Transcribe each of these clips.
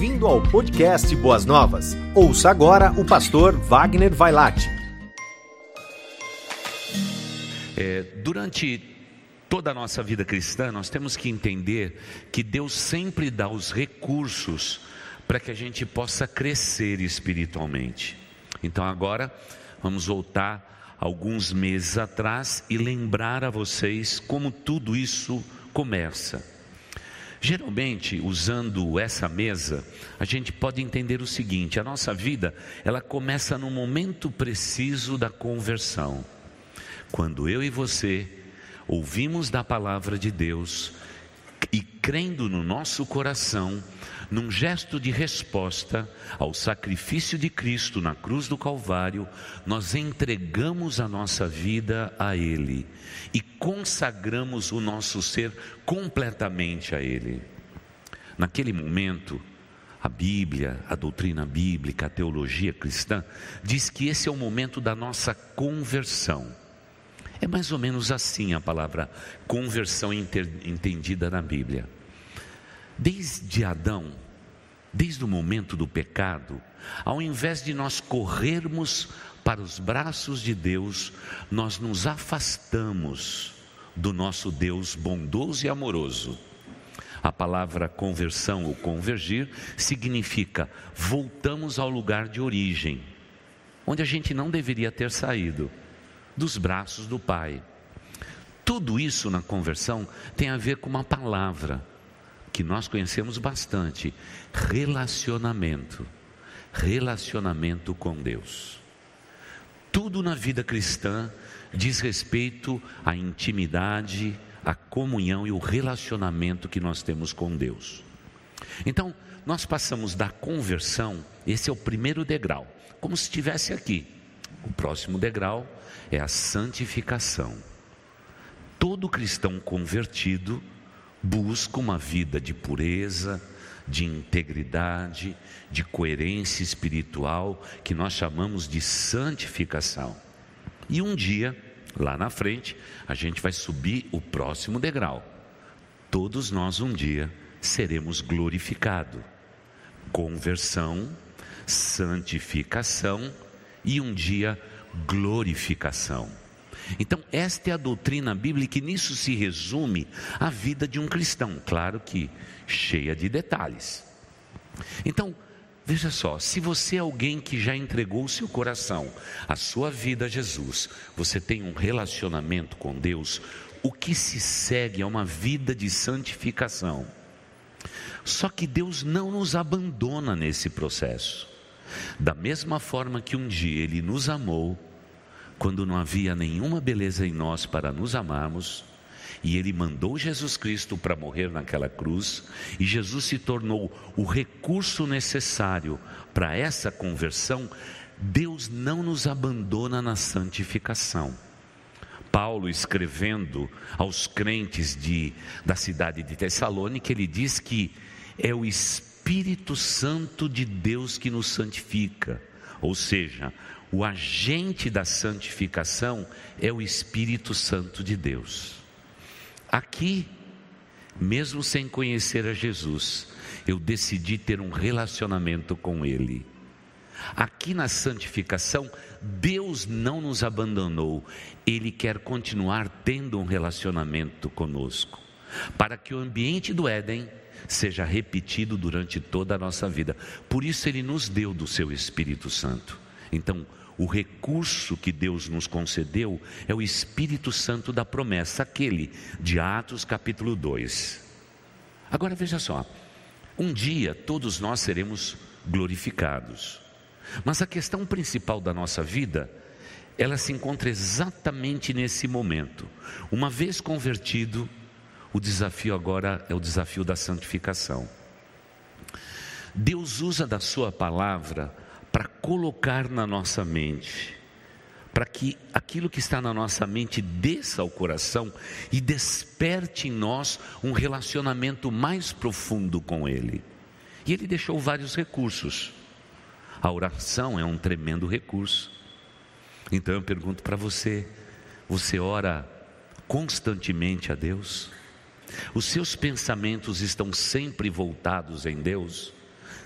Bem-vindo ao podcast Boas Novas. Ouça agora o pastor Wagner Vailate. É, durante toda a nossa vida cristã, nós temos que entender que Deus sempre dá os recursos para que a gente possa crescer espiritualmente. Então agora vamos voltar alguns meses atrás e lembrar a vocês como tudo isso começa. Geralmente, usando essa mesa, a gente pode entender o seguinte: a nossa vida, ela começa no momento preciso da conversão. Quando eu e você ouvimos da palavra de Deus e crendo no nosso coração, num gesto de resposta ao sacrifício de Cristo na cruz do Calvário, nós entregamos a nossa vida a Ele e consagramos o nosso ser completamente a Ele. Naquele momento, a Bíblia, a doutrina bíblica, a teologia cristã, diz que esse é o momento da nossa conversão. É mais ou menos assim a palavra conversão entendida na Bíblia. Desde Adão, desde o momento do pecado, ao invés de nós corrermos para os braços de Deus, nós nos afastamos do nosso Deus bondoso e amoroso. A palavra conversão ou convergir significa voltamos ao lugar de origem, onde a gente não deveria ter saído, dos braços do Pai. Tudo isso na conversão tem a ver com uma palavra que nós conhecemos bastante: relacionamento. Relacionamento com Deus. Tudo na vida cristã diz respeito à intimidade, à comunhão e o relacionamento que nós temos com Deus. Então, nós passamos da conversão, esse é o primeiro degrau, como se estivesse aqui. O próximo degrau é a santificação. Todo cristão convertido busca uma vida de pureza, de integridade, de coerência espiritual, que nós chamamos de santificação. E um dia, lá na frente, a gente vai subir o próximo degrau. Todos nós um dia seremos glorificados. Conversão, santificação e um dia glorificação. Então, esta é a doutrina bíblica e nisso se resume a vida de um cristão, claro que cheia de detalhes. Então, veja só, se você é alguém que já entregou o seu coração, a sua vida a Jesus, você tem um relacionamento com Deus, o que se segue é uma vida de santificação. Só que Deus não nos abandona nesse processo. Da mesma forma que um dia Ele nos amou, quando não havia nenhuma beleza em nós para nos amarmos, e ele mandou Jesus Cristo para morrer naquela cruz, e Jesus se tornou o recurso necessário para essa conversão. Deus não nos abandona na santificação. Paulo escrevendo aos crentes de, da cidade de Tessalônica, ele diz que é o Espírito Santo de Deus que nos santifica, ou seja, o agente da santificação é o Espírito Santo de Deus. Aqui, mesmo sem conhecer a Jesus, eu decidi ter um relacionamento com Ele. Aqui na santificação, Deus não nos abandonou, Ele quer continuar tendo um relacionamento conosco, para que o ambiente do Éden seja repetido durante toda a nossa vida. Por isso, Ele nos deu do Seu Espírito Santo. Então, o recurso que Deus nos concedeu é o Espírito Santo da promessa, aquele de Atos capítulo 2. Agora veja só, um dia todos nós seremos glorificados, mas a questão principal da nossa vida, ela se encontra exatamente nesse momento. Uma vez convertido, o desafio agora é o desafio da santificação. Deus usa da Sua palavra para colocar na nossa mente, para que aquilo que está na nossa mente desça ao coração e desperte em nós um relacionamento mais profundo com Ele. E Ele deixou vários recursos. A oração é um tremendo recurso. Então eu pergunto para você: você ora constantemente a Deus? Os seus pensamentos estão sempre voltados em Deus?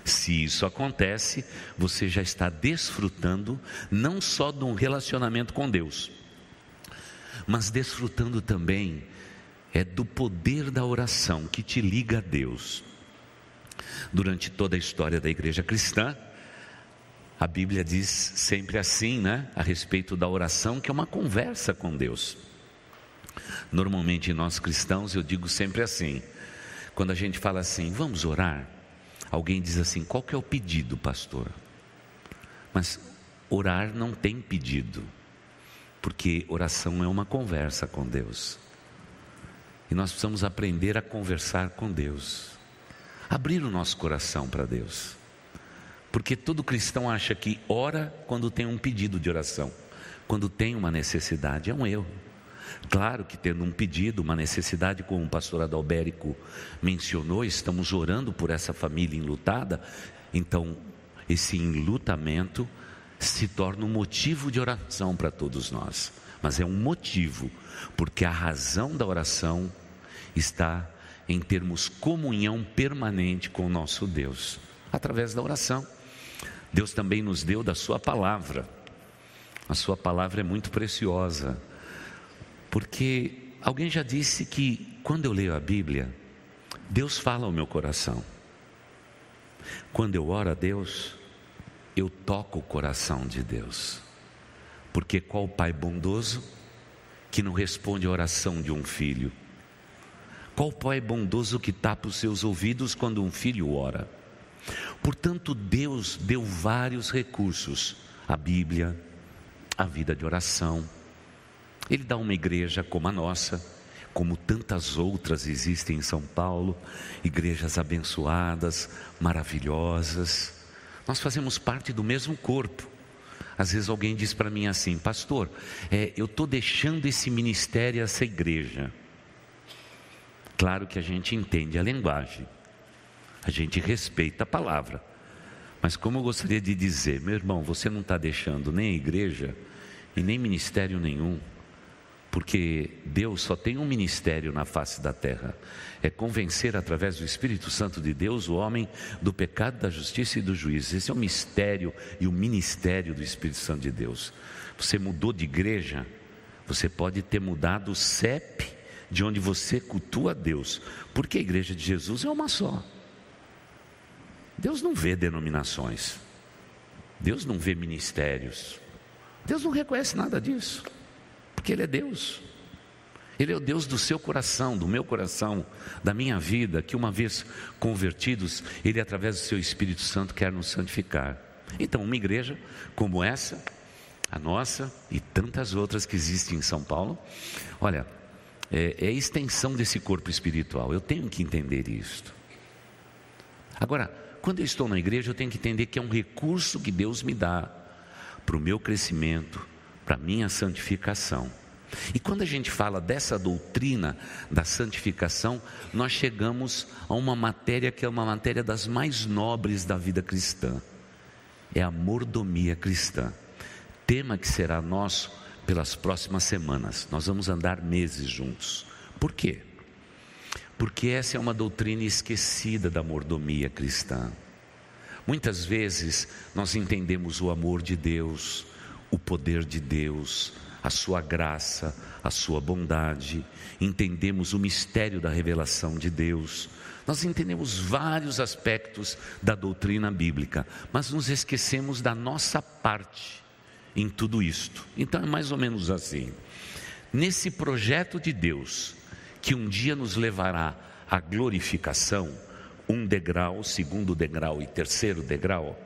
Se isso acontece, você já está desfrutando não só de um relacionamento com Deus, mas desfrutando também é do poder da oração que te liga a Deus. Durante toda a história da igreja cristã, a Bíblia diz sempre assim, né, a respeito da oração, que é uma conversa com Deus. Normalmente nós cristãos, eu digo sempre assim, quando a gente fala assim, vamos orar, alguém diz assim, qual que é o pedido, pastor? Mas orar não tem pedido, porque oração é uma conversa com Deus. E nós precisamos aprender a conversar com Deus, abrir o nosso coração para Deus. Porque todo cristão acha que ora quando tem um pedido de oração, quando tem uma necessidade, é um erro. Claro que tendo um pedido, uma necessidade, como o pastor Adalberico mencionou, estamos orando por essa família enlutada, então esse enlutamento se torna um motivo de oração para todos nós. Mas é um motivo, porque a razão da oração está em termos comunhão permanente com o nosso Deus, através da oração. Deus também nos deu da Sua palavra. A Sua palavra é muito preciosa. Porque alguém já disse que quando eu leio a Bíblia, Deus fala ao meu coração. Quando eu oro a Deus, eu toco o coração de Deus. Porque qual pai bondoso que não responde a oração de um filho? Qual pai bondoso que tapa os seus ouvidos quando um filho ora? Portanto, Deus deu vários recursos: a Bíblia, a vida de oração, ele dá uma igreja como a nossa, como tantas outras existem em São Paulo, igrejas abençoadas, maravilhosas. Nós fazemos parte do mesmo corpo. Às vezes alguém diz para mim assim, pastor, é, eu estou deixando esse ministério, essa igreja. Claro que a gente entende a linguagem, a gente respeita a palavra, mas como eu gostaria de dizer, meu irmão, você não está deixando nem a igreja e nem ministério nenhum porque Deus só tem um ministério na face da terra: é convencer através do Espírito Santo de Deus o homem do pecado, da justiça e do juízo. Esse é o mistério e o ministério do Espírito Santo de Deus. Você mudou de igreja, você pode ter mudado o CEP de onde você cultua Deus, porque a igreja de Jesus é uma só. Deus não vê denominações, Deus não vê ministérios, Deus não reconhece nada disso porque Ele é Deus. Ele é o Deus do seu coração, do meu coração, da minha vida, que uma vez convertidos, Ele, através do seu Espírito Santo, quer nos santificar. Então, uma igreja como essa, a nossa e tantas outras que existem em São Paulo, olha, é, é a extensão desse corpo espiritual. Eu tenho que entender isto. Agora, quando eu estou na igreja, eu tenho que entender que é um recurso que Deus me dá para o meu crescimento, para minha santificação. E quando a gente fala dessa doutrina da santificação, nós chegamos a uma matéria que é uma matéria das mais nobres da vida cristã. É a mordomia cristã. Tema que será nosso pelas próximas semanas. Nós vamos andar meses juntos. Por quê? Porque essa é uma doutrina esquecida da mordomia cristã. Muitas vezes nós entendemos o amor de Deus, o poder de Deus, a sua graça, a sua bondade, entendemos o mistério da revelação de Deus. Nós entendemos vários aspectos da doutrina bíblica, mas nos esquecemos da nossa parte em tudo isto. Então é mais ou menos assim. Nesse projeto de Deus, que um dia nos levará à glorificação, um degrau, segundo degrau e terceiro degrau,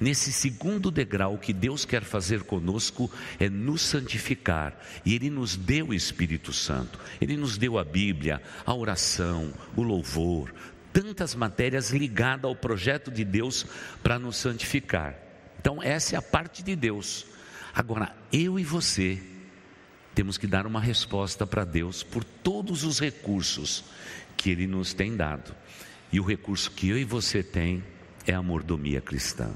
Nesse segundo degrau que Deus quer fazer conosco é nos santificar, e Ele nos deu o Espírito Santo, Ele nos deu a Bíblia, a oração, o louvor, tantas matérias ligadas ao projeto de Deus para nos santificar. Então, essa é a parte de Deus. Agora, eu e você temos que dar uma resposta para Deus por todos os recursos que Ele nos tem dado. E o recurso que eu e você tem é a mordomia cristã.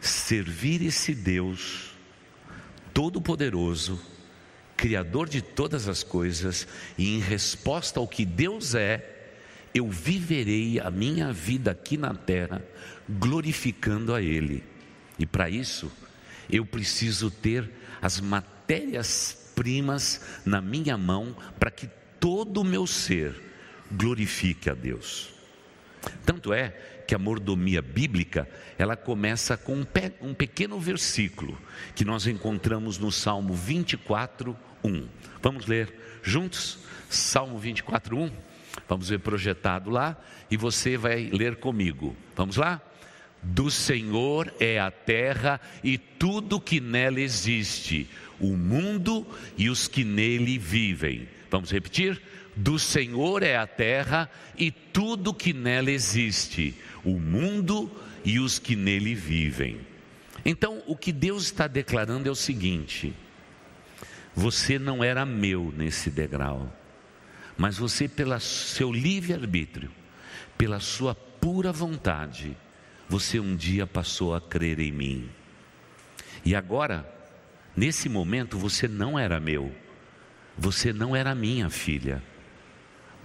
Servir esse Deus Todo-Poderoso, Criador de todas as coisas, e em resposta ao que Deus é, eu viverei a minha vida aqui na terra glorificando a Ele. E para isso, eu preciso ter as matérias-primas na minha mão para que todo o meu ser glorifique a Deus. Tanto é que a mordomia bíblica, ela começa com um, pe um pequeno versículo que nós encontramos no Salmo 24, 1. Vamos ler juntos? Salmo 24, 1. Vamos ver projetado lá e você vai ler comigo. Vamos lá? Do Senhor é a terra e tudo que nela existe, o mundo e os que nele vivem. Vamos repetir? Do Senhor é a terra e tudo que nela existe, o mundo e os que nele vivem. Então, o que Deus está declarando é o seguinte: você não era meu nesse degrau, mas você, pelo seu livre-arbítrio, pela sua pura vontade, você um dia passou a crer em mim. E agora, nesse momento, você não era meu, você não era minha filha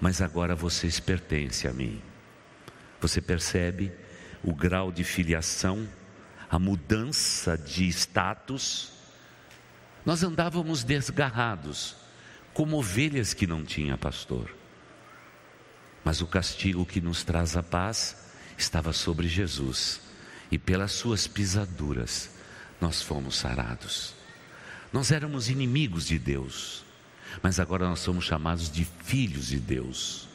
mas agora vocês pertencem a mim. Você percebe o grau de filiação, a mudança de status? Nós andávamos desgarrados, como ovelhas que não tinha pastor. Mas o castigo que nos traz a paz estava sobre Jesus, e pelas suas pisaduras nós fomos sarados. Nós éramos inimigos de Deus, mas agora nós somos chamados de filhos de Deus,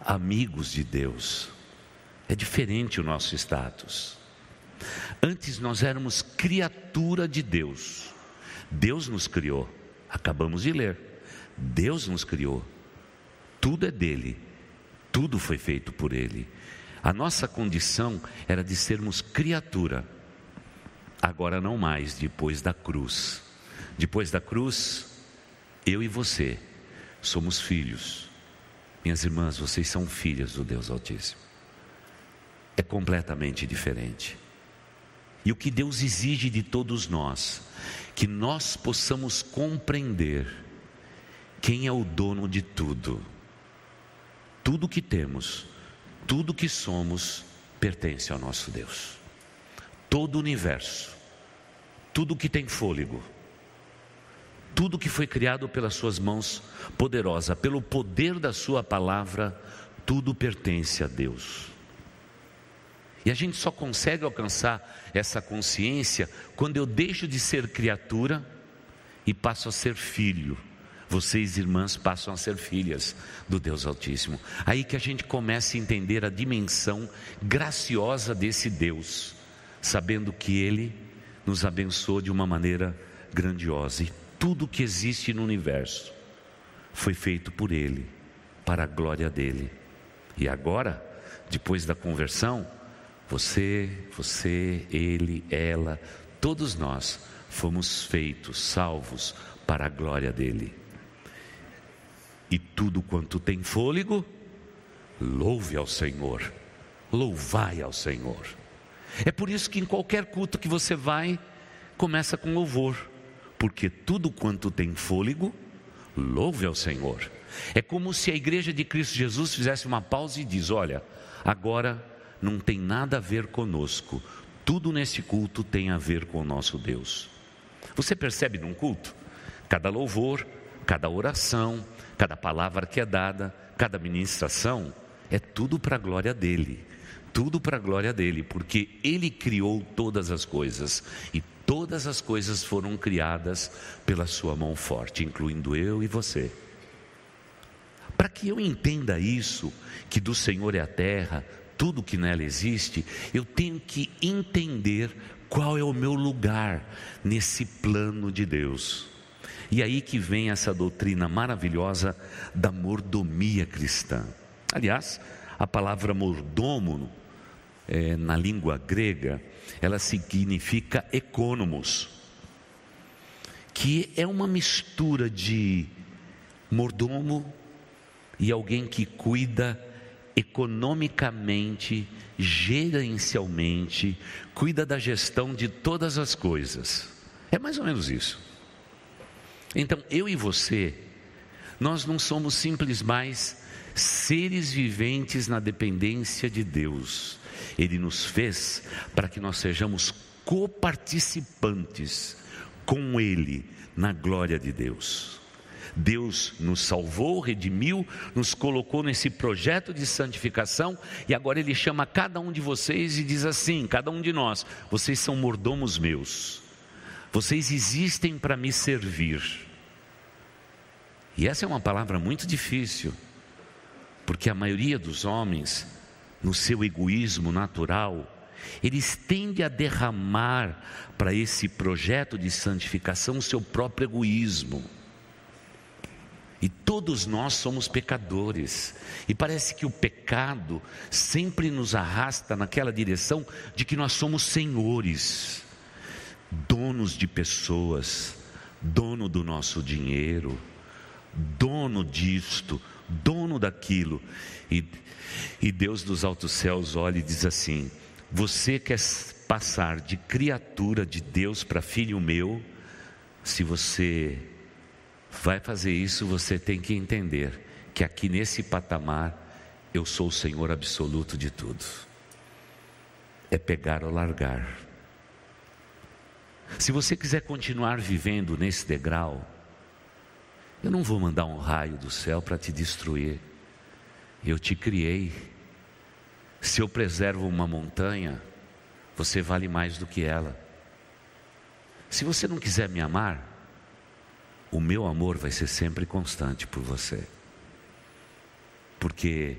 amigos de Deus. É diferente o nosso status. Antes nós éramos criatura de Deus. Deus nos criou. Acabamos de ler. Deus nos criou. Tudo é dele. Tudo foi feito por ele. A nossa condição era de sermos criatura. Agora não mais, depois da cruz. Depois da cruz, eu e você somos filhos. Minhas irmãs, vocês são filhas do Deus Altíssimo. É completamente diferente. E o que Deus exige de todos nós, que nós possamos compreender quem é o dono de tudo. Tudo que temos, tudo que somos, pertence ao nosso Deus. Todo o universo, tudo que tem fôlego, tudo que foi criado pelas suas mãos poderosa, pelo poder da sua palavra, tudo pertence a Deus. E a gente só consegue alcançar essa consciência quando eu deixo de ser criatura e passo a ser filho. Vocês, irmãs, passam a ser filhas do Deus Altíssimo. Aí que a gente começa a entender a dimensão graciosa desse Deus, sabendo que Ele nos abençoou de uma maneira grandiosa. Tudo que existe no universo foi feito por Ele, para a glória dele. E agora, depois da conversão, você, você, ele, ela, todos nós fomos feitos, salvos para a glória dele. E tudo quanto tem fôlego, louve ao Senhor, louvai ao Senhor. É por isso que em qualquer culto que você vai, começa com louvor porque tudo quanto tem fôlego, louve ao Senhor. É como se a igreja de Cristo Jesus fizesse uma pausa e diz: Olha, agora não tem nada a ver conosco, tudo nesse culto tem a ver com o nosso Deus. Você percebe num culto? Cada louvor, cada oração, cada palavra que é dada, cada ministração, é tudo para a glória dele. Tudo para a glória dele, porque ele criou todas as coisas e todas as coisas foram criadas pela sua mão forte, incluindo eu e você. Para que eu entenda isso, que do Senhor é a terra, tudo que nela existe, eu tenho que entender qual é o meu lugar nesse plano de Deus. E aí que vem essa doutrina maravilhosa da mordomia cristã. Aliás, a palavra mordomo é, na língua grega, ela significa economos, que é uma mistura de mordomo e alguém que cuida economicamente, gerencialmente, cuida da gestão de todas as coisas. É mais ou menos isso. Então, eu e você, nós não somos simples mais seres viventes na dependência de Deus. Ele nos fez para que nós sejamos coparticipantes com Ele na glória de Deus. Deus nos salvou, redimiu, nos colocou nesse projeto de santificação e agora Ele chama cada um de vocês e diz assim: cada um de nós, vocês são mordomos meus, vocês existem para me servir. E essa é uma palavra muito difícil, porque a maioria dos homens, no seu egoísmo natural, eles tendem a derramar para esse projeto de santificação o seu próprio egoísmo. E todos nós somos pecadores. E parece que o pecado sempre nos arrasta naquela direção de que nós somos senhores, donos de pessoas, dono do nosso dinheiro, dono disto, dono daquilo. E, e Deus dos altos céus olha e diz assim: Você quer passar de criatura de Deus para filho meu? Se você vai fazer isso, você tem que entender que aqui nesse patamar eu sou o Senhor absoluto de tudo. É pegar ou largar. Se você quiser continuar vivendo nesse degrau, eu não vou mandar um raio do céu para te destruir. Eu te criei. Se eu preservo uma montanha, você vale mais do que ela. Se você não quiser me amar, o meu amor vai ser sempre constante por você. Porque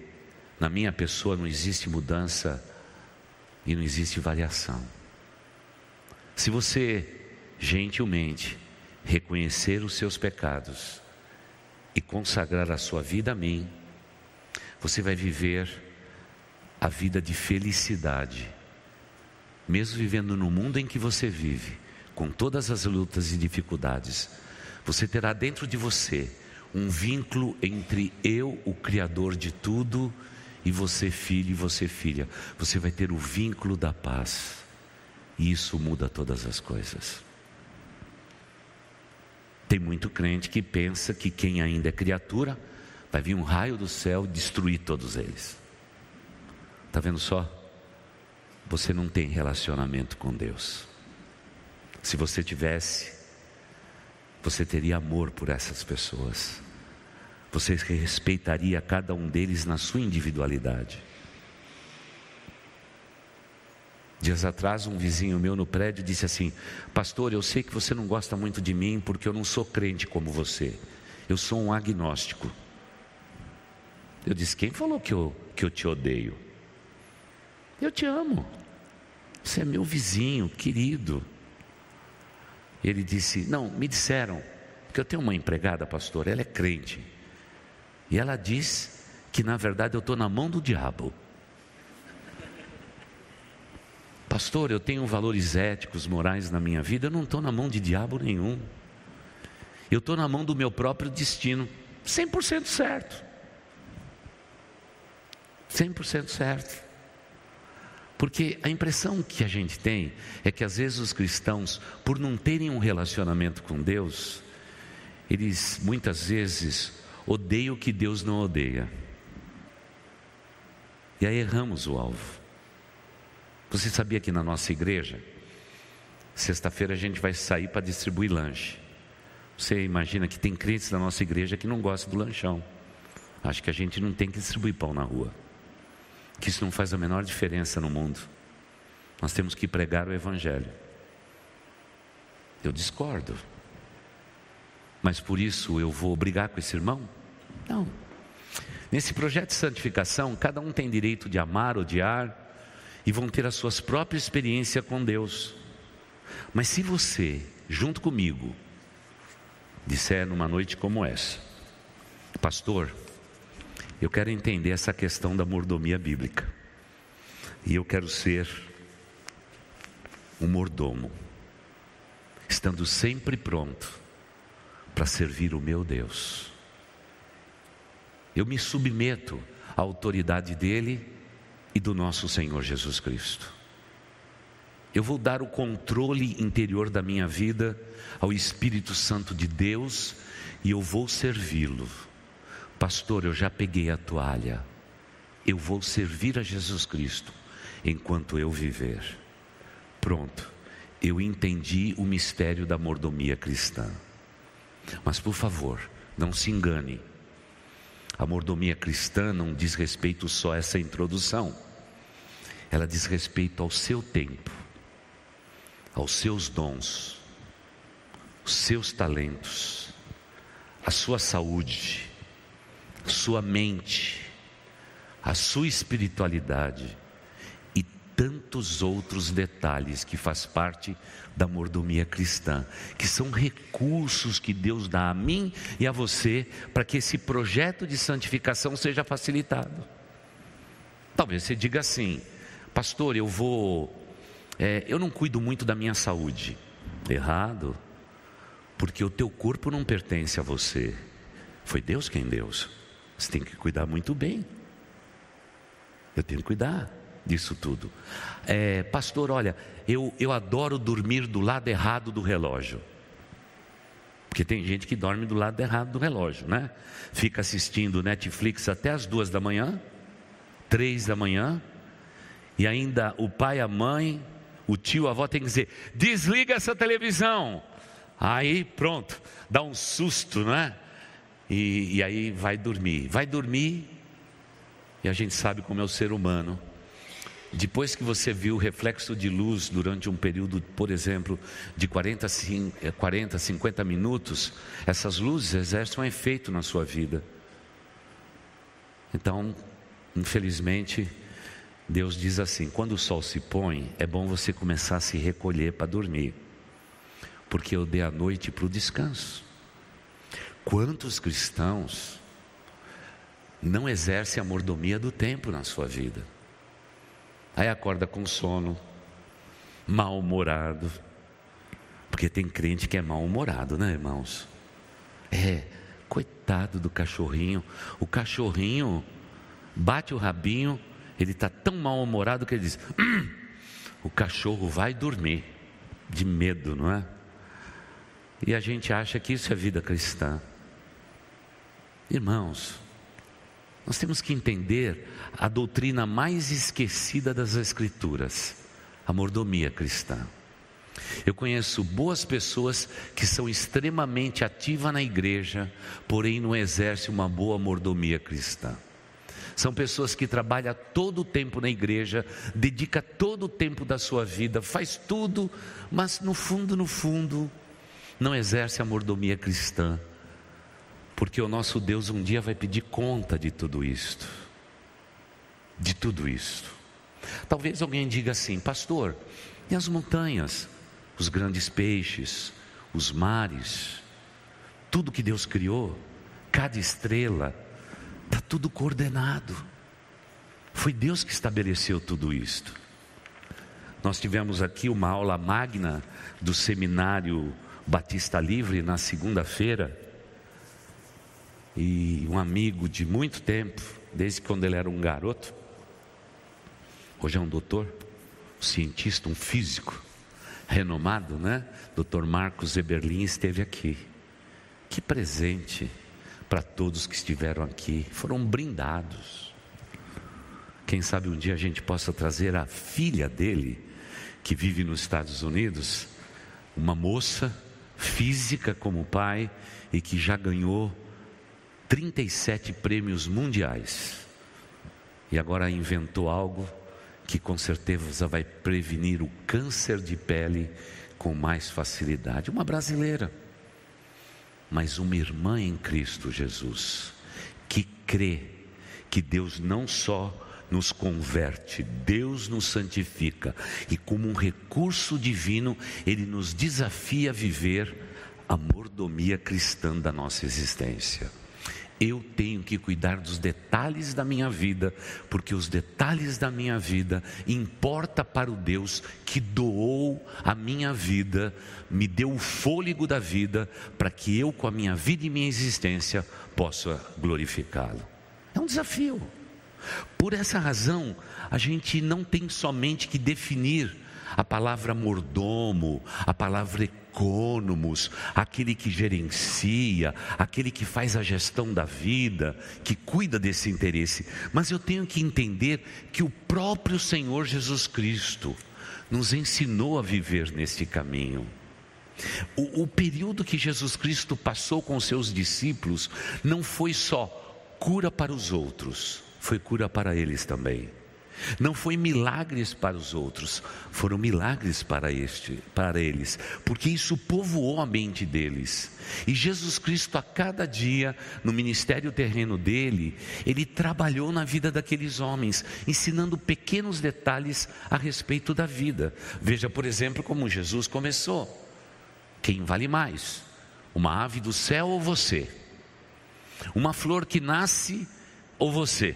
na minha pessoa não existe mudança e não existe variação. Se você gentilmente reconhecer os seus pecados e consagrar a sua vida a mim, você vai viver a vida de felicidade, mesmo vivendo no mundo em que você vive, com todas as lutas e dificuldades você terá dentro de você um vínculo entre eu, o Criador de tudo, e você, filho, e você, filha. Você vai ter o vínculo da paz. E isso muda todas as coisas. Tem muito crente que pensa que quem ainda é criatura vai vir um raio do céu destruir todos eles. Está vendo só? Você não tem relacionamento com Deus. Se você tivesse, você teria amor por essas pessoas. Você respeitaria cada um deles na sua individualidade. Dias atrás, um vizinho meu no prédio disse assim: Pastor, eu sei que você não gosta muito de mim porque eu não sou crente como você. Eu sou um agnóstico. Eu disse: Quem falou que eu, que eu te odeio? Eu te amo. Você é meu vizinho, querido. Ele disse: Não, me disseram, que eu tenho uma empregada, pastor, ela é crente. E ela diz que na verdade eu estou na mão do diabo. Pastor, eu tenho valores éticos, morais na minha vida, eu não estou na mão de diabo nenhum. Eu estou na mão do meu próprio destino, 100% certo. 100% certo. Porque a impressão que a gente tem é que às vezes os cristãos, por não terem um relacionamento com Deus, eles muitas vezes odeiam o que Deus não odeia. E aí erramos o alvo. Você sabia que na nossa igreja, sexta-feira a gente vai sair para distribuir lanche. Você imagina que tem crentes na nossa igreja que não gostam do lanchão. Acho que a gente não tem que distribuir pão na rua que isso não faz a menor diferença no mundo. Nós temos que pregar o Evangelho. Eu discordo. Mas por isso eu vou brigar com esse irmão? Não. Nesse projeto de santificação, cada um tem direito de amar, odiar e vão ter as suas próprias experiências com Deus. Mas se você, junto comigo, disser numa noite como essa, pastor, eu quero entender essa questão da mordomia bíblica. E eu quero ser um mordomo, estando sempre pronto para servir o meu Deus. Eu me submeto à autoridade dele e do nosso Senhor Jesus Cristo. Eu vou dar o controle interior da minha vida ao Espírito Santo de Deus e eu vou servi-lo Pastor, eu já peguei a toalha, eu vou servir a Jesus Cristo enquanto eu viver. Pronto, eu entendi o mistério da mordomia cristã. Mas por favor, não se engane. A mordomia cristã não diz respeito só a essa introdução. Ela diz respeito ao seu tempo, aos seus dons, os seus talentos, a sua saúde, sua mente, a sua espiritualidade tantos outros detalhes que faz parte da mordomia cristã, que são recursos que Deus dá a mim e a você para que esse projeto de santificação seja facilitado. Talvez você diga assim, pastor, eu vou, é, eu não cuido muito da minha saúde. Errado, porque o teu corpo não pertence a você, foi Deus quem deu. Você tem que cuidar muito bem. Eu tenho que cuidar disso tudo. É, pastor, olha, eu, eu adoro dormir do lado errado do relógio. Porque tem gente que dorme do lado errado do relógio, né? Fica assistindo Netflix até as duas da manhã, três da manhã, e ainda o pai, a mãe, o tio, a avó tem que dizer: desliga essa televisão. Aí pronto, dá um susto, né? E, e aí vai dormir. Vai dormir, e a gente sabe como é o ser humano depois que você viu o reflexo de luz durante um período, por exemplo, de 40, 40 50 minutos, essas luzes exercem um efeito na sua vida. Então, infelizmente, Deus diz assim: quando o sol se põe, é bom você começar a se recolher para dormir, porque eu dei a noite para o descanso. Quantos cristãos não exercem a mordomia do tempo na sua vida? Aí acorda com sono, mal-humorado. Porque tem crente que é mal-humorado, né, irmãos? É, coitado do cachorrinho. O cachorrinho bate o rabinho, ele está tão mal-humorado que ele diz: hum, o cachorro vai dormir, de medo, não é? E a gente acha que isso é vida cristã. Irmãos, nós temos que entender a doutrina mais esquecida das Escrituras, a mordomia cristã. Eu conheço boas pessoas que são extremamente ativas na igreja, porém não exercem uma boa mordomia cristã. São pessoas que trabalham todo o tempo na igreja, dedica todo o tempo da sua vida, faz tudo, mas no fundo, no fundo, não exerce a mordomia cristã porque o nosso Deus um dia vai pedir conta de tudo isto. De tudo isto. Talvez alguém diga assim, pastor, e as montanhas, os grandes peixes, os mares, tudo que Deus criou, cada estrela, está tudo coordenado. Foi Deus que estabeleceu tudo isto. Nós tivemos aqui uma aula magna do seminário Batista Livre na segunda-feira e um amigo de muito tempo, desde quando ele era um garoto, hoje é um doutor, um cientista, um físico, renomado, né? Dr. Marcos Eberlin esteve aqui. Que presente para todos que estiveram aqui, foram brindados. Quem sabe um dia a gente possa trazer a filha dele, que vive nos Estados Unidos, uma moça física como pai e que já ganhou 37 prêmios mundiais. E agora inventou algo que com certeza vai prevenir o câncer de pele com mais facilidade. Uma brasileira, mas uma irmã em Cristo Jesus, que crê que Deus não só nos converte, Deus nos santifica e, como um recurso divino, Ele nos desafia a viver a mordomia cristã da nossa existência. Eu tenho que cuidar dos detalhes da minha vida, porque os detalhes da minha vida importa para o Deus que doou a minha vida, me deu o fôlego da vida, para que eu com a minha vida e minha existência possa glorificá-lo. É um desafio. Por essa razão, a gente não tem somente que definir a palavra mordomo, a palavra econômos, aquele que gerencia, aquele que faz a gestão da vida, que cuida desse interesse. Mas eu tenho que entender que o próprio Senhor Jesus Cristo nos ensinou a viver neste caminho. O, o período que Jesus Cristo passou com seus discípulos não foi só cura para os outros, foi cura para eles também. Não foi milagres para os outros, foram milagres para este, para eles, porque isso povoou a mente deles. E Jesus Cristo a cada dia no ministério terreno dele, ele trabalhou na vida daqueles homens, ensinando pequenos detalhes a respeito da vida. Veja, por exemplo, como Jesus começou. Quem vale mais? Uma ave do céu ou você? Uma flor que nasce ou você?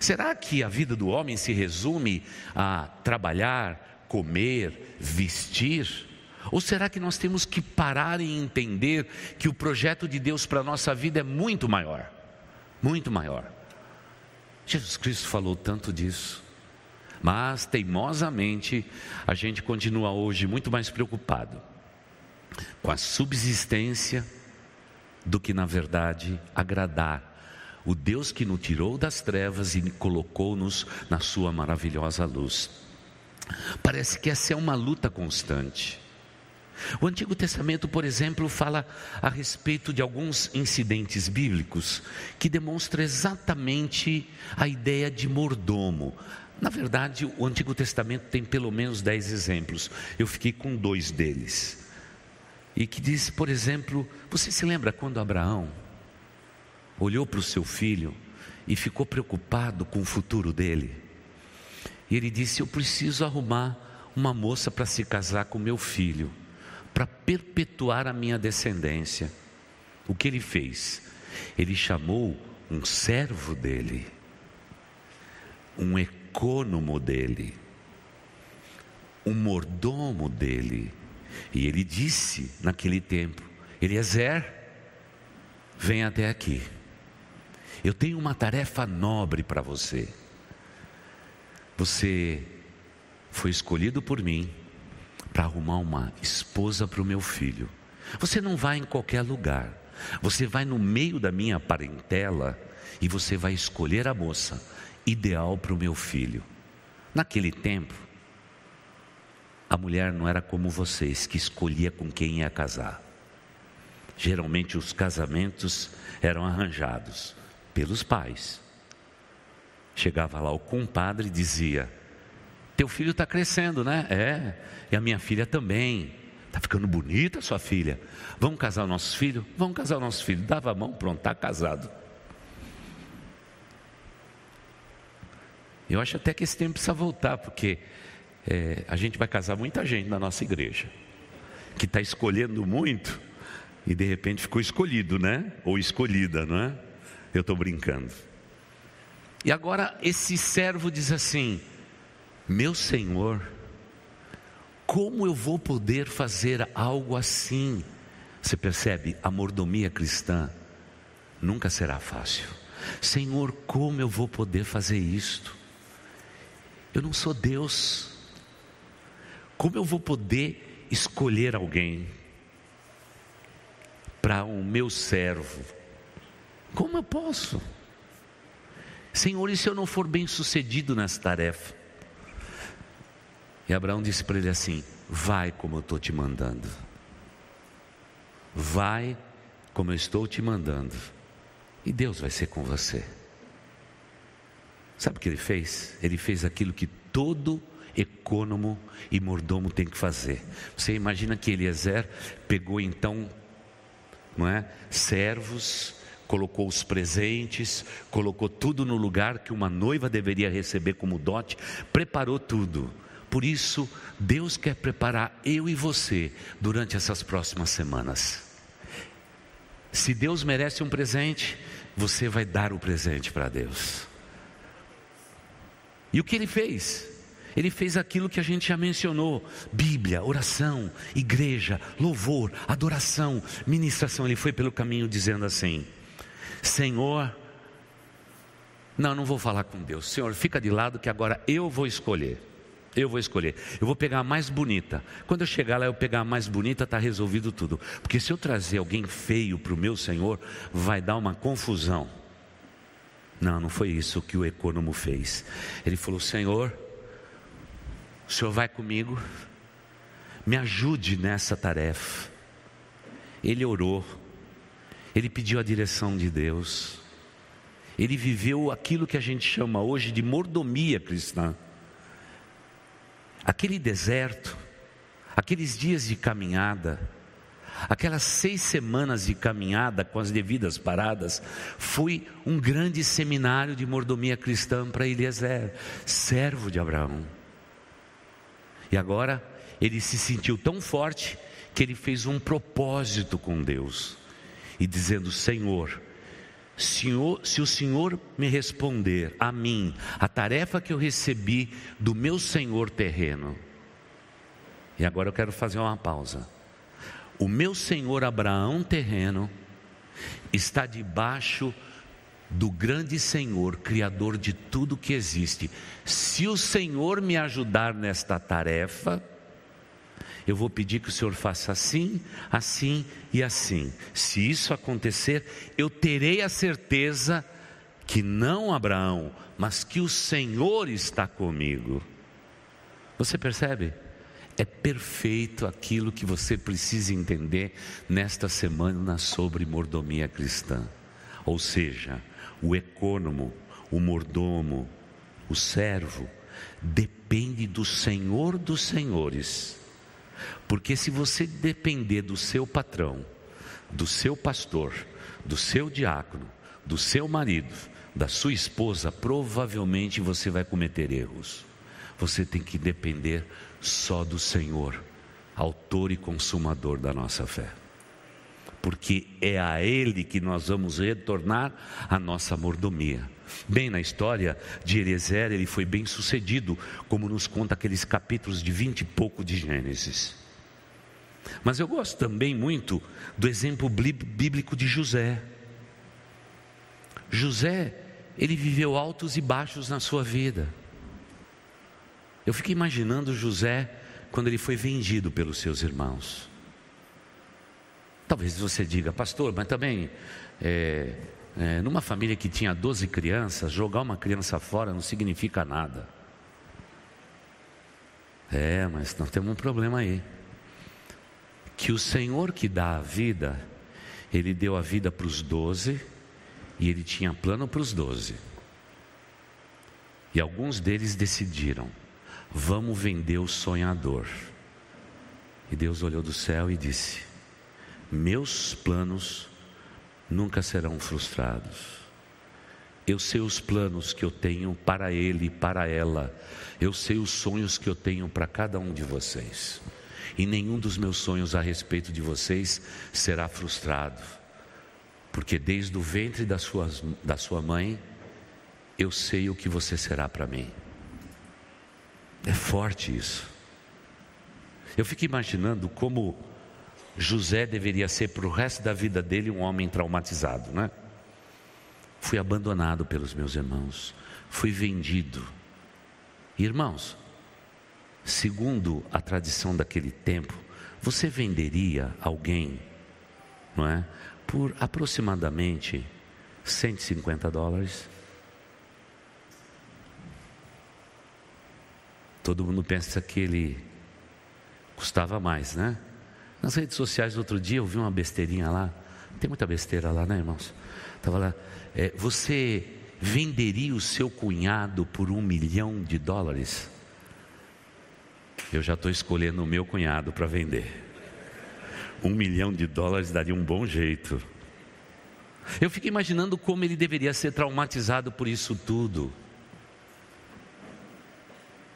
Será que a vida do homem se resume a trabalhar, comer, vestir? Ou será que nós temos que parar e entender que o projeto de Deus para a nossa vida é muito maior? Muito maior. Jesus Cristo falou tanto disso. Mas teimosamente a gente continua hoje muito mais preocupado com a subsistência do que, na verdade, agradar o Deus que nos tirou das trevas e colocou-nos na sua maravilhosa luz. Parece que essa é uma luta constante. O Antigo Testamento, por exemplo, fala a respeito de alguns incidentes bíblicos que demonstram exatamente a ideia de mordomo. Na verdade, o Antigo Testamento tem pelo menos dez exemplos. Eu fiquei com dois deles e que diz, por exemplo, você se lembra quando Abraão olhou para o seu filho e ficou preocupado com o futuro dele? E ele disse: Eu preciso arrumar uma moça para se casar com meu filho, para perpetuar a minha descendência. O que ele fez? Ele chamou um servo dele, um ecônomo dele, um mordomo dele e ele disse naquele tempo: Eliezer, vem até aqui. Eu tenho uma tarefa nobre para você. Você foi escolhido por mim para arrumar uma esposa para o meu filho. Você não vai em qualquer lugar. Você vai no meio da minha parentela e você vai escolher a moça ideal para o meu filho. Naquele tempo, a mulher não era como vocês, que escolhia com quem ia casar. Geralmente os casamentos eram arranjados pelos pais. Chegava lá o compadre e dizia: Teu filho está crescendo, né? É, e a minha filha também. Está ficando bonita sua filha. Vamos casar o nosso filho? Vamos casar o nosso filho. Dava a mão, pronto, está casado. Eu acho até que esse tempo precisa voltar, porque é, a gente vai casar muita gente na nossa igreja, que está escolhendo muito e de repente ficou escolhido, né? Ou escolhida, não é? Eu estou brincando. E agora esse servo diz assim: Meu senhor, como eu vou poder fazer algo assim? Você percebe? A mordomia cristã nunca será fácil. Senhor, como eu vou poder fazer isto? Eu não sou Deus. Como eu vou poder escolher alguém para o meu servo? Como eu posso? Senhor, e se eu não for bem sucedido nessa tarefa? E Abraão disse para ele assim: Vai como eu estou te mandando. Vai como eu estou te mandando. E Deus vai ser com você. Sabe o que ele fez? Ele fez aquilo que todo ecônomo e mordomo tem que fazer. Você imagina que Eliezer pegou então, não é, servos, colocou os presentes, colocou tudo no lugar que uma noiva deveria receber como dote, preparou tudo. Por isso, Deus quer preparar eu e você durante essas próximas semanas. Se Deus merece um presente, você vai dar o presente para Deus. E o que ele fez? Ele fez aquilo que a gente já mencionou: Bíblia, oração, igreja, louvor, adoração, ministração. Ele foi pelo caminho dizendo assim: Senhor, não, não vou falar com Deus. Senhor, fica de lado que agora eu vou escolher. Eu vou escolher. Eu vou pegar a mais bonita. Quando eu chegar lá, eu pegar a mais bonita, está resolvido tudo. Porque se eu trazer alguém feio para o meu Senhor, vai dar uma confusão. Não, não foi isso que o econômico fez. Ele falou: Senhor, o Senhor vai comigo, me ajude nessa tarefa. Ele orou, ele pediu a direção de Deus, ele viveu aquilo que a gente chama hoje de mordomia cristã. Aquele deserto, aqueles dias de caminhada, aquelas seis semanas de caminhada com as devidas paradas, foi um grande seminário de mordomia cristã para Eliezer, servo de Abraão. E agora ele se sentiu tão forte que ele fez um propósito com Deus e dizendo: Senhor, Senhor, se o Senhor me responder a mim a tarefa que eu recebi do meu Senhor terreno, e agora eu quero fazer uma pausa. O meu Senhor Abraão terreno está debaixo do grande Senhor, Criador de tudo que existe. Se o Senhor me ajudar nesta tarefa, eu vou pedir que o Senhor faça assim, assim e assim. Se isso acontecer, eu terei a certeza que não Abraão, mas que o Senhor está comigo. Você percebe? É perfeito aquilo que você precisa entender nesta semana sobre mordomia cristã. Ou seja, o econômico, o mordomo, o servo, depende do Senhor dos Senhores porque se você depender do seu patrão, do seu pastor, do seu diácono, do seu marido, da sua esposa, provavelmente você vai cometer erros. Você tem que depender só do Senhor, autor e consumador da nossa fé. Porque é a Ele que nós vamos retornar a nossa mordomia. Bem, na história de Eliezer, ele foi bem sucedido, como nos conta aqueles capítulos de vinte e pouco de Gênesis. Mas eu gosto também muito do exemplo bíblico de José. José, ele viveu altos e baixos na sua vida. Eu fico imaginando José quando ele foi vendido pelos seus irmãos. Talvez você diga, pastor, mas também é, é, numa família que tinha 12 crianças, jogar uma criança fora não significa nada. É, mas nós temos um problema aí que o Senhor que dá a vida, Ele deu a vida para os doze e Ele tinha plano para os doze. E alguns deles decidiram: vamos vender o sonhador. E Deus olhou do céu e disse: Meus planos nunca serão frustrados. Eu sei os planos que eu tenho para ele e para ela. Eu sei os sonhos que eu tenho para cada um de vocês e nenhum dos meus sonhos a respeito de vocês será frustrado, porque desde o ventre da sua, da sua mãe, eu sei o que você será para mim. É forte isso. Eu fico imaginando como José deveria ser para o resto da vida dele um homem traumatizado, né? Fui abandonado pelos meus irmãos, fui vendido. Irmãos, segundo a tradição daquele tempo, você venderia alguém, não é? Por aproximadamente 150 dólares. Todo mundo pensa que ele custava mais, né? Nas redes sociais, outro dia, eu vi uma besteirinha lá. Tem muita besteira lá, né, irmãos? Estava lá. É, você venderia o seu cunhado por um milhão de dólares? eu já estou escolhendo o meu cunhado para vender. Um milhão de dólares daria um bom jeito. Eu fico imaginando como ele deveria ser traumatizado por isso tudo.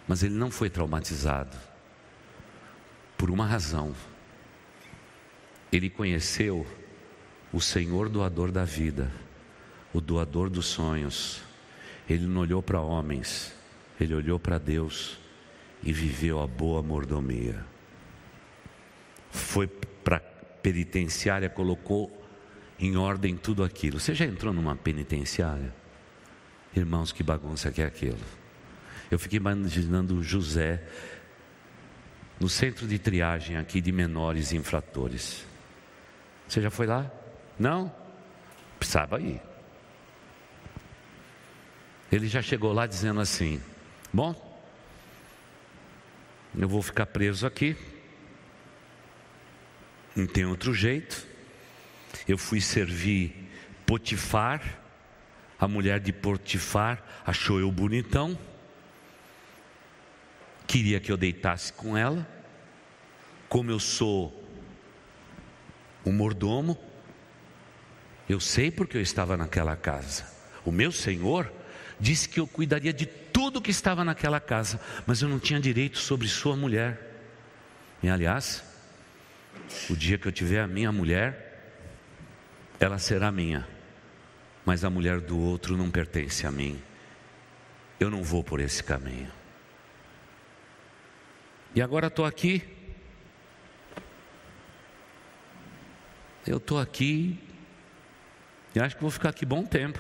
Mas ele não foi traumatizado. Por uma razão. Ele conheceu o Senhor doador da vida, o doador dos sonhos. Ele não olhou para homens, ele olhou para Deus e viveu a boa mordomia. Foi para a penitenciária, colocou em ordem tudo aquilo. Você já entrou numa penitenciária? Irmãos, que bagunça que é aquilo. Eu fiquei imaginando José no centro de triagem aqui de menores infratores. Você já foi lá? Não? Precisava ir. Ele já chegou lá dizendo assim: Bom, eu vou ficar preso aqui, não tem outro jeito. Eu fui servir Potifar, a mulher de Potifar achou eu bonitão, queria que eu deitasse com ela, como eu sou o mordomo, eu sei porque eu estava naquela casa. O meu Senhor disse que eu cuidaria de tudo que estava naquela casa, mas eu não tinha direito sobre sua mulher. E aliás, o dia que eu tiver a minha mulher, ela será minha, mas a mulher do outro não pertence a mim. Eu não vou por esse caminho. E agora estou aqui. Eu estou aqui e acho que vou ficar aqui bom tempo.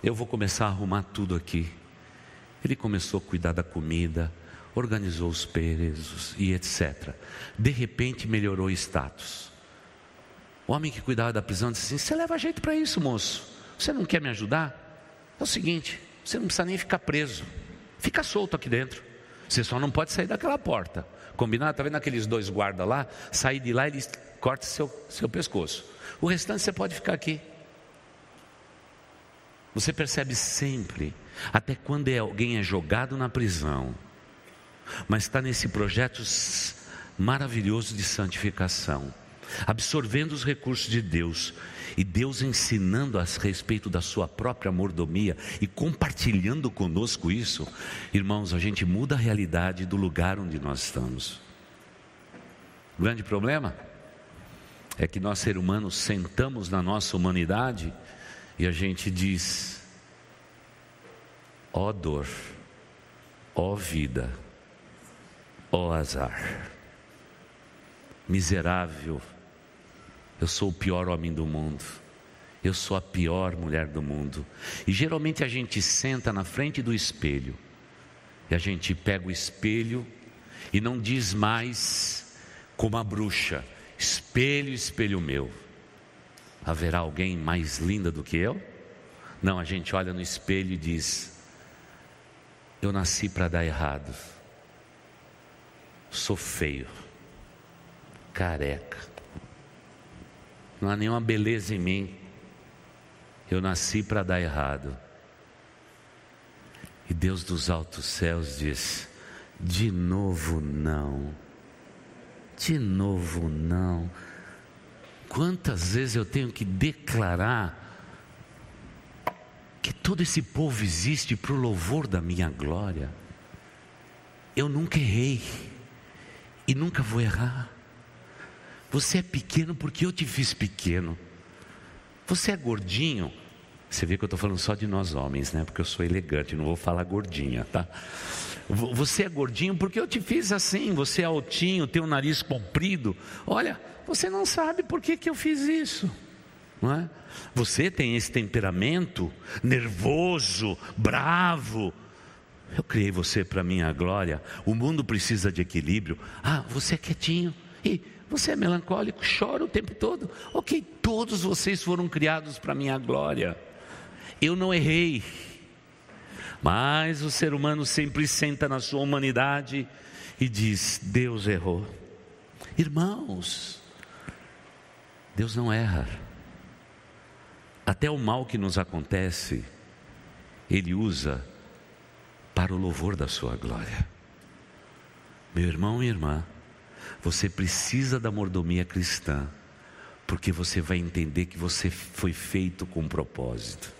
Eu vou começar a arrumar tudo aqui. Ele começou a cuidar da comida, organizou os presos e etc. De repente melhorou o status. O homem que cuidava da prisão disse assim: Você leva jeito para isso, moço? Você não quer me ajudar? É o seguinte: você não precisa nem ficar preso. Fica solto aqui dentro. Você só não pode sair daquela porta. Combinado? Está vendo aqueles dois guardas lá? Sair de lá, eles cortam seu, seu pescoço. O restante você pode ficar aqui. Você percebe sempre, até quando é, alguém é jogado na prisão, mas está nesse projeto maravilhoso de santificação, absorvendo os recursos de Deus, e Deus ensinando a respeito da sua própria mordomia e compartilhando conosco isso, irmãos, a gente muda a realidade do lugar onde nós estamos. O grande problema é que nós, seres humanos, sentamos na nossa humanidade e a gente diz: ó oh dor, ó oh vida, ó oh azar, miserável eu sou o pior homem do mundo. Eu sou a pior mulher do mundo. E geralmente a gente senta na frente do espelho. E a gente pega o espelho e não diz mais como a bruxa: espelho, espelho meu. Haverá alguém mais linda do que eu? Não, a gente olha no espelho e diz: Eu nasci para dar errado. Sou feio, careca, não há nenhuma beleza em mim. Eu nasci para dar errado. E Deus dos altos céus diz: de novo não. De novo não. Quantas vezes eu tenho que declarar que todo esse povo existe para o louvor da minha glória? Eu nunca errei e nunca vou errar. Você é pequeno porque eu te fiz pequeno. Você é gordinho. Você vê que eu estou falando só de nós homens, né? Porque eu sou elegante, não vou falar gordinha, tá? Você é gordinho porque eu te fiz assim. Você é altinho, tem o nariz comprido. Olha, você não sabe por que, que eu fiz isso. Não é? Você tem esse temperamento nervoso, bravo. Eu criei você para minha glória. O mundo precisa de equilíbrio. Ah, você é quietinho. E você é melancólico, chora o tempo todo. Ok, todos vocês foram criados para minha glória. Eu não errei. Mas o ser humano sempre senta na sua humanidade e diz: Deus errou. Irmãos, Deus não erra. Até o mal que nos acontece, Ele usa para o louvor da sua glória. Meu irmão e irmã, você precisa da mordomia cristã, porque você vai entender que você foi feito com um propósito.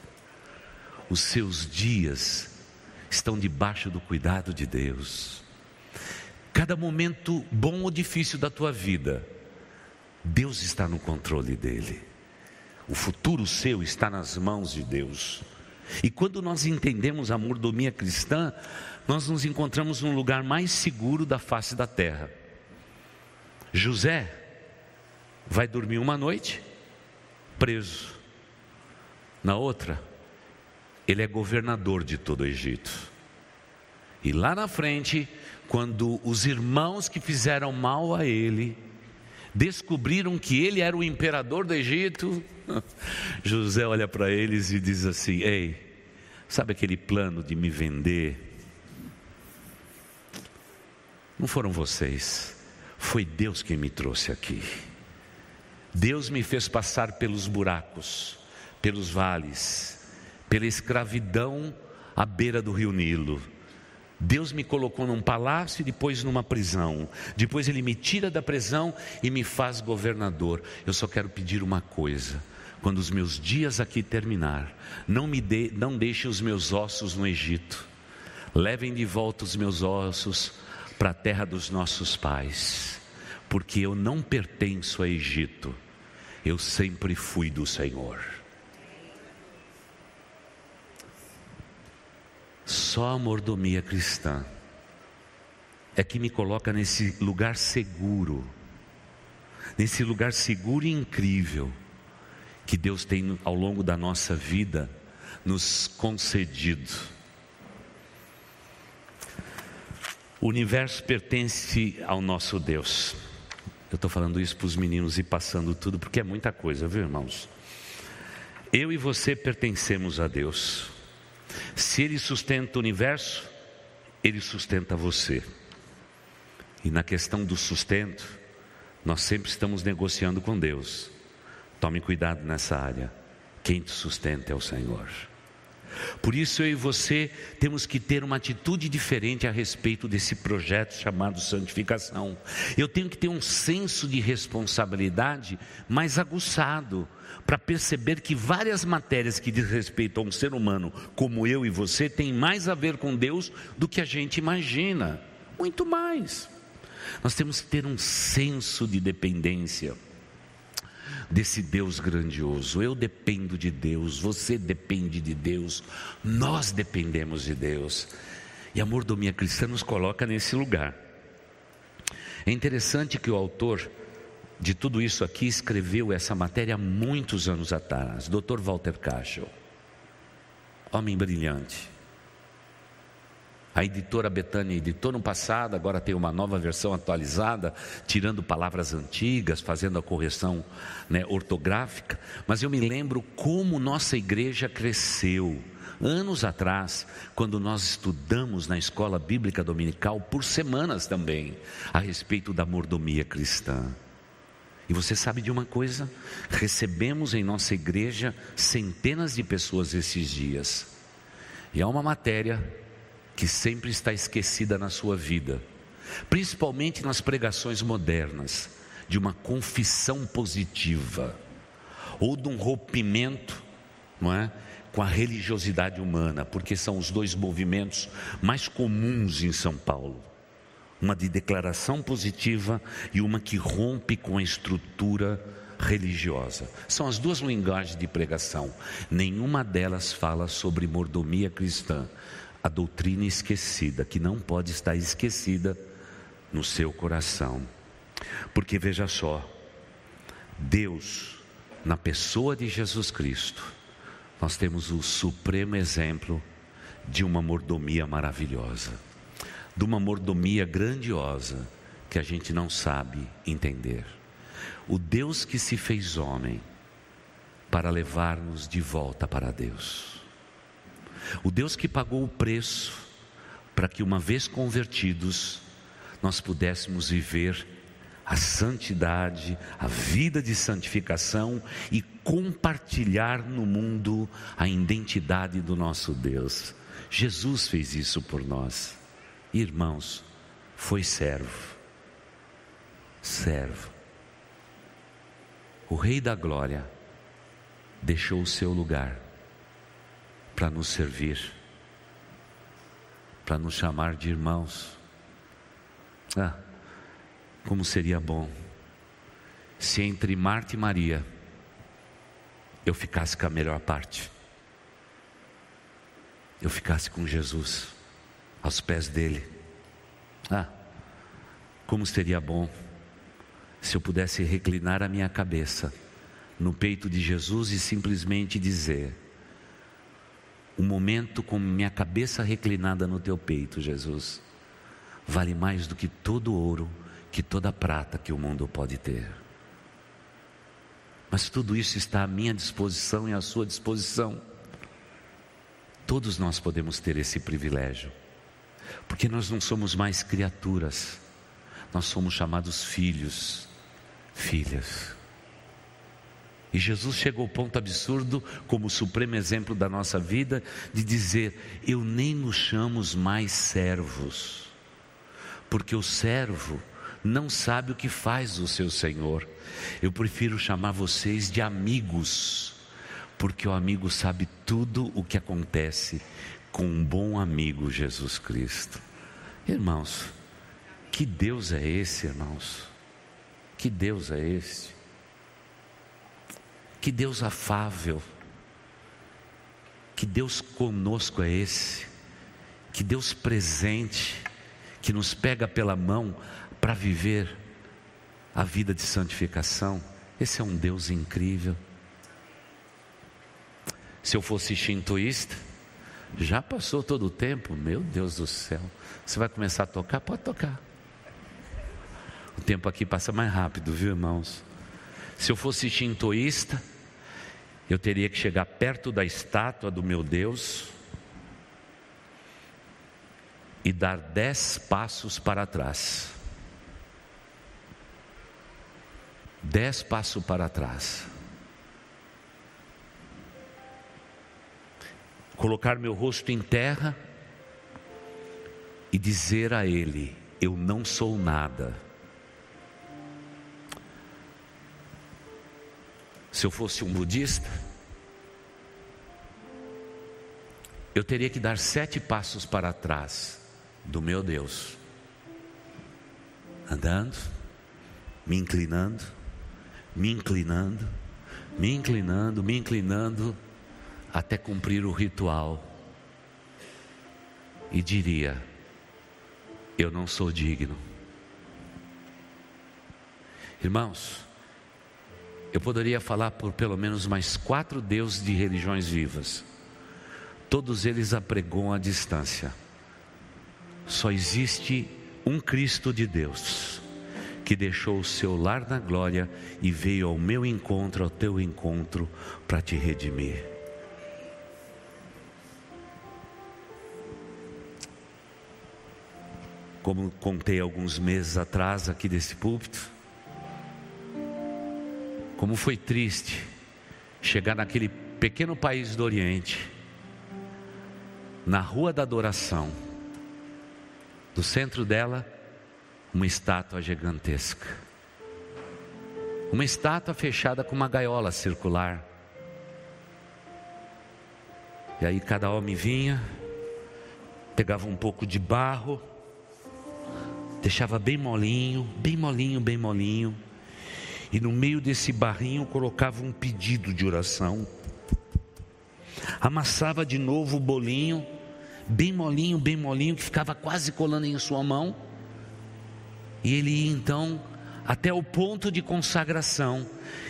Os seus dias estão debaixo do cuidado de Deus. Cada momento bom ou difícil da tua vida, Deus está no controle dele. O futuro seu está nas mãos de Deus. E quando nós entendemos a mordomia cristã, nós nos encontramos num lugar mais seguro da face da terra. José vai dormir uma noite preso, na outra, ele é governador de todo o Egito. E lá na frente, quando os irmãos que fizeram mal a ele descobriram que ele era o imperador do Egito, José olha para eles e diz assim: Ei, sabe aquele plano de me vender? Não foram vocês, foi Deus quem me trouxe aqui. Deus me fez passar pelos buracos, pelos vales, pela escravidão à beira do rio Nilo. Deus me colocou num palácio e depois numa prisão. Depois Ele me tira da prisão e me faz governador. Eu só quero pedir uma coisa: quando os meus dias aqui terminar, não me dê, não deixe os meus ossos no Egito. Levem de volta os meus ossos para a terra dos nossos pais, porque eu não pertenço a Egito. Eu sempre fui do Senhor. Só a mordomia cristã é que me coloca nesse lugar seguro, nesse lugar seguro e incrível que Deus tem ao longo da nossa vida nos concedido. O universo pertence ao nosso Deus. Eu estou falando isso para os meninos e passando tudo, porque é muita coisa, viu, irmãos? Eu e você pertencemos a Deus. Se Ele sustenta o universo, Ele sustenta você. E na questão do sustento, nós sempre estamos negociando com Deus. Tome cuidado nessa área. Quem te sustenta é o Senhor. Por isso eu e você temos que ter uma atitude diferente a respeito desse projeto chamado santificação. Eu tenho que ter um senso de responsabilidade mais aguçado para perceber que várias matérias que diz respeito a um ser humano como eu e você têm mais a ver com Deus do que a gente imagina. Muito mais. Nós temos que ter um senso de dependência desse Deus grandioso. Eu dependo de Deus, você depende de Deus, nós dependemos de Deus. E a mordomia cristã nos coloca nesse lugar. É interessante que o autor de tudo isso aqui escreveu essa matéria muitos anos atrás, Dr. Walter Cashel. Homem brilhante. A editora Betânia editou no passado, agora tem uma nova versão atualizada, tirando palavras antigas, fazendo a correção né, ortográfica. Mas eu me lembro como nossa igreja cresceu. Anos atrás, quando nós estudamos na escola bíblica dominical, por semanas também, a respeito da mordomia cristã. E você sabe de uma coisa? Recebemos em nossa igreja centenas de pessoas esses dias. E há uma matéria que sempre está esquecida na sua vida, principalmente nas pregações modernas, de uma confissão positiva ou de um rompimento, não é? Com a religiosidade humana, porque são os dois movimentos mais comuns em São Paulo. Uma de declaração positiva e uma que rompe com a estrutura religiosa. São as duas linguagens de pregação. Nenhuma delas fala sobre mordomia cristã, a doutrina esquecida, que não pode estar esquecida no seu coração. Porque veja só, Deus, na pessoa de Jesus Cristo, nós temos o supremo exemplo de uma mordomia maravilhosa, de uma mordomia grandiosa que a gente não sabe entender. O Deus que se fez homem para levar-nos de volta para Deus. O Deus que pagou o preço para que, uma vez convertidos, nós pudéssemos viver a santidade, a vida de santificação e compartilhar no mundo a identidade do nosso Deus. Jesus fez isso por nós. Irmãos, foi servo. Servo. O Rei da Glória deixou o seu lugar para nos servir, para nos chamar de irmãos. Ah, como seria bom se entre Marta e Maria eu ficasse com a melhor parte, eu ficasse com Jesus, aos pés dele. Ah, como seria bom se eu pudesse reclinar a minha cabeça no peito de Jesus e simplesmente dizer: um momento com minha cabeça reclinada no teu peito, Jesus, vale mais do que todo ouro, que toda prata que o mundo pode ter. Mas tudo isso está à minha disposição e à sua disposição. Todos nós podemos ter esse privilégio, porque nós não somos mais criaturas, nós somos chamados filhos, filhas. E Jesus chegou ao ponto absurdo, como o supremo exemplo da nossa vida, de dizer: Eu nem nos chamo mais servos, porque o servo não sabe o que faz o seu senhor. Eu prefiro chamar vocês de amigos, porque o amigo sabe tudo o que acontece com um bom amigo Jesus Cristo. Irmãos, que Deus é esse, irmãos? Que Deus é esse? Que Deus afável, que Deus conosco é esse, que Deus presente, que nos pega pela mão para viver a vida de santificação. Esse é um Deus incrível. Se eu fosse shintoísta, já passou todo o tempo, meu Deus do céu. Você vai começar a tocar? Pode tocar. O tempo aqui passa mais rápido, viu, irmãos? Se eu fosse shintoísta, eu teria que chegar perto da estátua do meu Deus e dar dez passos para trás. Dez passos para trás. Colocar meu rosto em terra e dizer a Ele: Eu não sou nada Se eu fosse um budista, eu teria que dar sete passos para trás do meu Deus, andando, me inclinando, me inclinando, me inclinando, me inclinando, até cumprir o ritual, e diria: Eu não sou digno. Irmãos, eu poderia falar por pelo menos mais quatro deuses de religiões vivas. Todos eles apregoam a distância. Só existe um Cristo de Deus, que deixou o seu lar na glória e veio ao meu encontro, ao teu encontro, para te redimir. Como contei alguns meses atrás aqui desse púlpito, como foi triste chegar naquele pequeno país do Oriente, na rua da adoração, do centro dela, uma estátua gigantesca. Uma estátua fechada com uma gaiola circular. E aí cada homem vinha, pegava um pouco de barro, deixava bem molinho, bem molinho, bem molinho e no meio desse barrinho colocava um pedido de oração. Amassava de novo o bolinho, bem molinho, bem molinho, que ficava quase colando em sua mão. E ele ia então até o ponto de consagração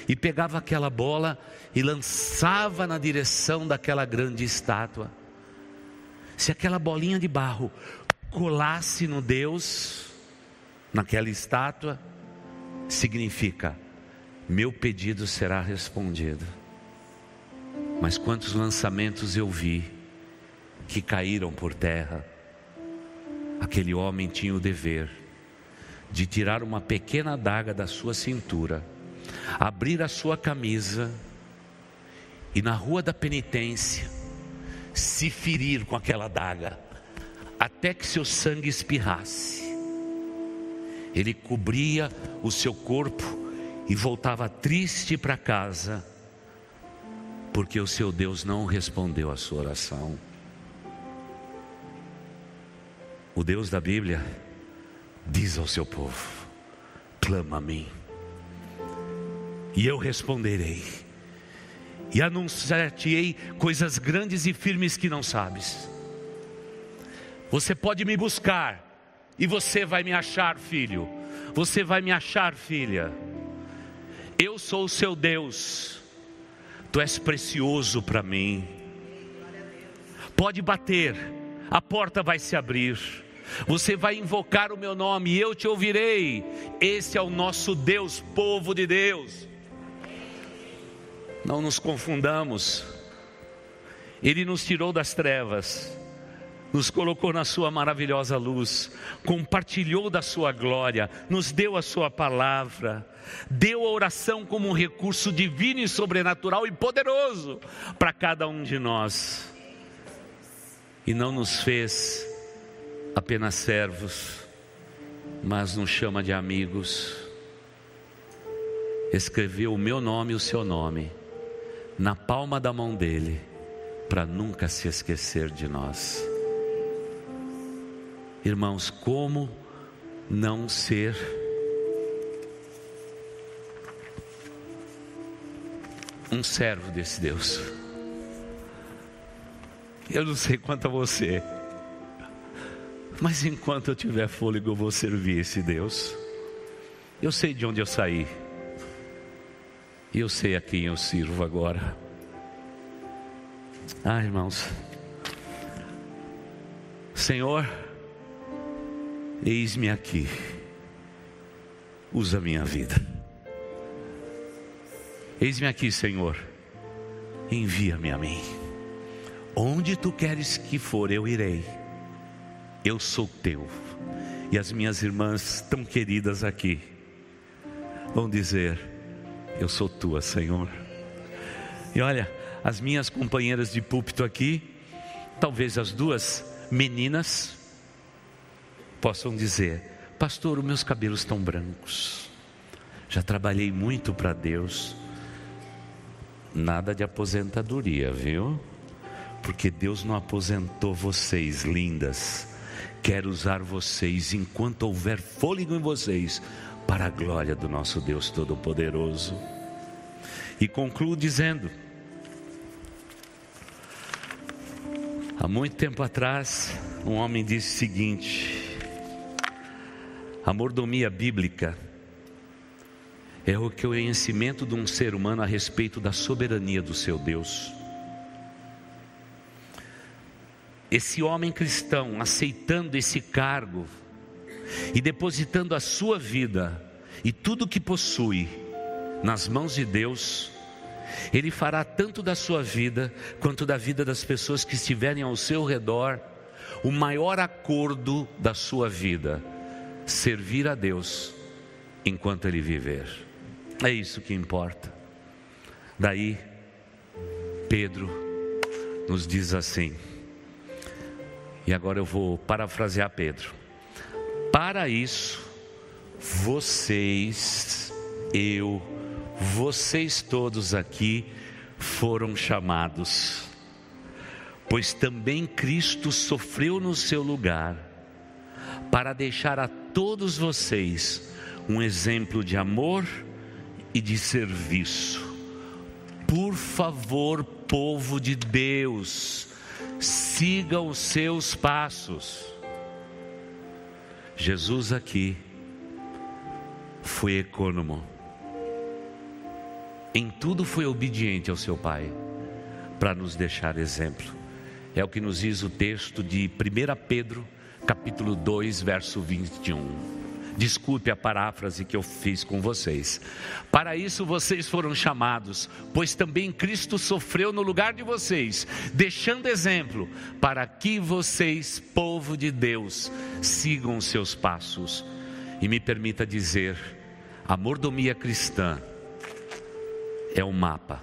e pegava aquela bola e lançava na direção daquela grande estátua. Se aquela bolinha de barro colasse no Deus, naquela estátua, significa meu pedido será respondido. Mas quantos lançamentos eu vi que caíram por terra. Aquele homem tinha o dever de tirar uma pequena adaga da sua cintura, abrir a sua camisa e na rua da penitência se ferir com aquela adaga, até que seu sangue espirrasse. Ele cobria o seu corpo e voltava triste para casa, porque o seu Deus não respondeu a sua oração. O Deus da Bíblia diz ao seu povo: clama a mim, e eu responderei, e anunciar-te-ei coisas grandes e firmes que não sabes. Você pode me buscar, e você vai me achar, filho. Você vai me achar, filha. Eu sou o seu Deus, tu és precioso para mim. pode bater, a porta vai se abrir. Você vai invocar o meu nome e eu te ouvirei. Esse é o nosso Deus, povo de Deus. Não nos confundamos. Ele nos tirou das trevas, nos colocou na sua maravilhosa luz, compartilhou da sua glória, nos deu a sua palavra, deu a oração como um recurso divino e sobrenatural e poderoso para cada um de nós. E não nos fez apenas servos, mas nos chama de amigos. Escreveu o meu nome e o seu nome na palma da mão dele, para nunca se esquecer de nós. Irmãos, como não ser um servo desse Deus? Eu não sei quanto a você, mas enquanto eu tiver fôlego, eu vou servir esse Deus. Eu sei de onde eu saí. E eu sei a quem eu sirvo agora. Ah, irmãos. Senhor, eis-me aqui. Usa minha vida. Eis-me aqui, Senhor. Envia-me a mim. Onde tu queres que for, eu irei. Eu sou teu. E as minhas irmãs tão queridas aqui vão dizer: eu sou tua, Senhor. E olha, as minhas companheiras de púlpito aqui, talvez as duas meninas, possam dizer: Pastor, os meus cabelos estão brancos. Já trabalhei muito para Deus. Nada de aposentadoria, viu? Porque Deus não aposentou vocês, lindas. Quer usar vocês enquanto houver fôlego em vocês para a glória do nosso Deus Todo-Poderoso. E concluo dizendo: há muito tempo atrás, um homem disse o seguinte: a mordomia bíblica é o conhecimento de um ser humano a respeito da soberania do seu Deus. Esse homem cristão aceitando esse cargo, e depositando a sua vida e tudo que possui nas mãos de Deus, Ele fará tanto da sua vida quanto da vida das pessoas que estiverem ao seu redor o maior acordo da sua vida: servir a Deus enquanto Ele viver. É isso que importa. Daí, Pedro nos diz assim, e agora eu vou parafrasear Pedro. Para isso, vocês, eu, vocês todos aqui foram chamados, pois também Cristo sofreu no seu lugar, para deixar a todos vocês um exemplo de amor e de serviço. Por favor, povo de Deus, sigam os seus passos. Jesus aqui foi econômico. Em tudo foi obediente ao seu Pai, para nos deixar exemplo. É o que nos diz o texto de 1 Pedro, capítulo 2, verso 21. Desculpe a paráfrase que eu fiz com vocês. Para isso vocês foram chamados, pois também Cristo sofreu no lugar de vocês, deixando exemplo para que vocês, povo de Deus, sigam seus passos. E me permita dizer, a mordomia cristã é um mapa.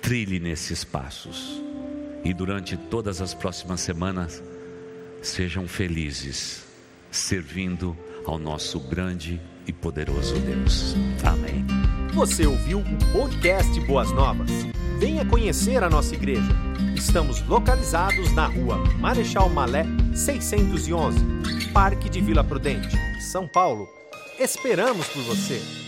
Trilhe nesses passos. E durante todas as próximas semanas, sejam felizes servindo ao nosso grande e poderoso Deus. Amém. Você ouviu o podcast Boas Novas? Venha conhecer a nossa igreja. Estamos localizados na rua Marechal Malé 611, Parque de Vila Prudente, São Paulo. Esperamos por você.